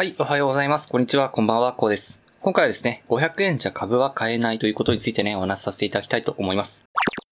はい、おはようございます。こんにちは、こんばんは、こうです。今回はですね、500円じゃ株は買えないということについてね、お話しさせていただきたいと思います。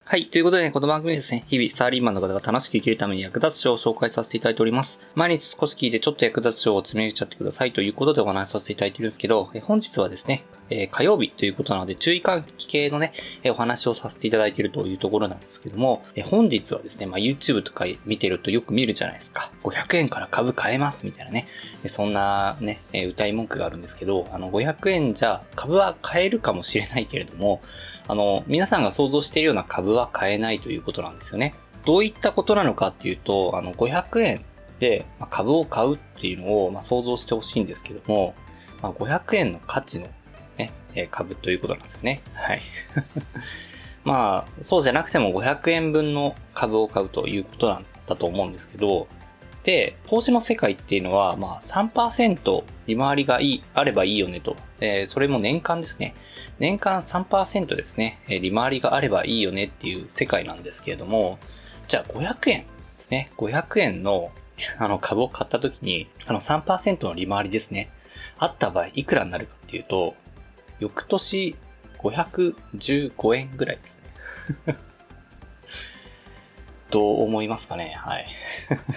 はい。ということでね、この番組ですね、日々サラリーマンの方が楽しく生きるために役立つ書を紹介させていただいております。毎日少し聞いてちょっと役立つ書を詰めちゃってくださいということでお話しさせていただいているんですけど、本日はですね、えー火曜日ということなので、注意喚起系のね、えーお話をさせていただいているというところなんですけども、えー本日はですね、まあ、YouTube とか見てるとよく見るじゃないですか。500円から株買えますみたいなね。そんなね、えー歌い文句があるんですけど、あの、500円じゃ株は買えるかもしれないけれども、あの、皆さんが想像しているような株は買えないということなんですよね。どういったことなのかっていうと、あの、500円で株を買うっていうのを、まあ、想像してほしいんですけども、まあ、500円の価値の、え株ということなんですよね。はい。まあ、そうじゃなくても500円分の株を買うということなんだと思うんですけど、で、投資の世界っていうのは、まあ3%利回りがいい、あればいいよねと。えーそれも年間ですね。年間3%ですね。えー利回りがあればいいよねっていう世界なんですけれども、じゃあ500円ですね。500円の あの株を買った時に、あの3%の利回りですね。あった場合いくらになるかっていうと、翌年515円ぐらいですね。どう思いますかね？はい。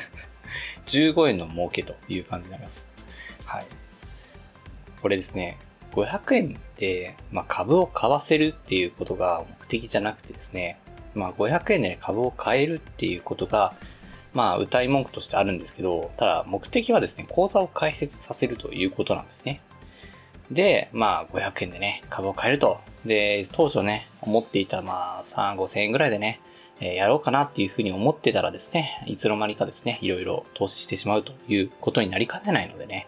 15円の儲けという感じになります。はい。これですね、500円で、まあ、株を買わせるっていうことが目的じゃなくてですね、まあ、500円で株を買えるっていうことが、まあ、歌い文句としてあるんですけど、ただ目的はですね、口座を開設させるということなんですね。で、まあ、500円でね、株を買えると。で、当初ね、思っていた、まあ、3、5千円ぐらいでね、えーやろうかなっていうふうに思ってたらですね、いつの間にかですね、いろいろ投資してしまうということになりかねないのでね、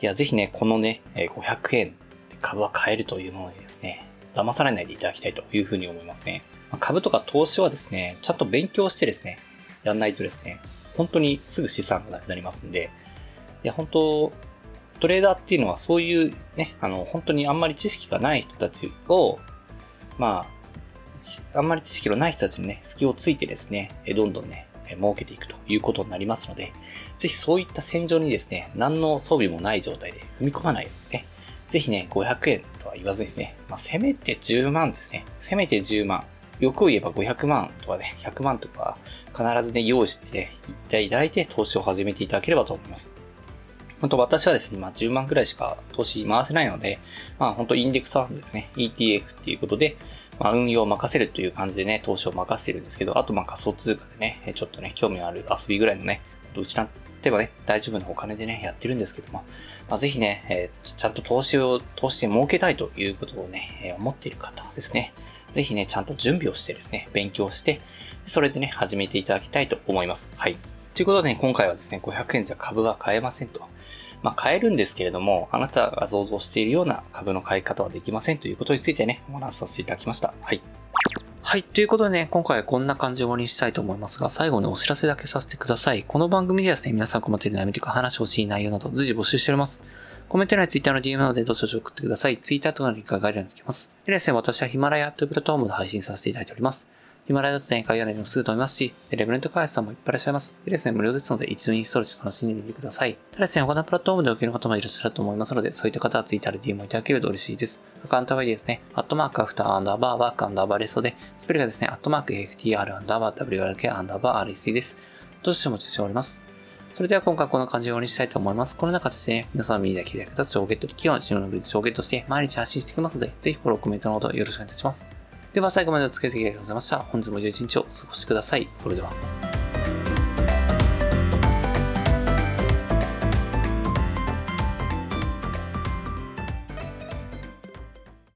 いや、ぜひね、このね、500円株は買えるというものにですね、騙されないでいただきたいというふうに思いますね。株とか投資はですね、ちゃんと勉強してですね、やんないとですね、本当にすぐ資産がなくなりますんで、いや、本当トレーダーっていうのはそういうね、あの、本当にあんまり知識がない人たちを、まあ、あんまり知識のない人たちにね、隙をついてですね、どんどんね、え儲けていくということになりますので、ぜひそういった戦場にですね、何の装備もない状態で踏み込まないですね、ぜひね、500円とは言わずにですね、まあ、せめて10万ですね。せめて10万。欲を言えば500万とかね、100万とか、必ずね、用意していっていただいて投資を始めていただければと思います。本当私はですね、まあ10万くらいしか投資回せないので、まあ本当インデックスファンドですね、ETF っていうことで、まあ運用を任せるという感じでね、投資を任せてるんですけど、あとまあ仮想通貨でね、ちょっとね、興味のある遊びぐらいのね、失ってはね、大丈夫なお金でね、やってるんですけども、まあぜひね、えーちちゃんと投資を、投資で儲けたいということをね、えー思っている方はですね、ぜひね、ちゃんと準備をしてですね、勉強して、それでね、始めていただきたいと思います。はい。ということでね、今回はですね、500円じゃ株は買えませんと。まあ、買えるんですけれども、あなたが想像しているような株の買い方はできませんということについてね、お話しさせていただきました。はい。はい。ということでね、今回はこんな感じで終わりにしたいと思いますが、最後にお知らせだけさせてください。この番組ではですね、皆さん困っている悩みとか話してほしい内容など随時募集しております。コメント欄や Twitter の DM などでどしどし送ってください。Twitter とかのリンクが概要欄にできます。でですね、私はヒマラヤというプラットフォームで配信させていただいております。ヒマラヤだとね、概要欄にもすぐ飛びますし、レベルント開発さんもいっぱいいらっしゃいます。でですね、無料ですので一度インストールして楽しんでみてください。ただですね、他のプラットフォームで受ける方もいらっしゃると思いますので、そういった方は Twitter で DM をいただけると嬉しいです。アカウントはですね、アットマークアフターアンダーバーワークアンダーバーレストで、スペルがですね、アットマーク FTR アンダーバー WRK アンダーバー REC です。どうしてもお待ちしております。それでは今回こんな感じで終わりにしたいと思います。この中でですね、皆さんの耳だけで役立つ情報ゲットできるような自分のブリッジをゲットして毎日発信していきますので、ぜひフォロー、コメントのほどよろしくお願いいたします。では最後までお付き合いありがとうございました。本日も良い一日をお過ごしください。それでは。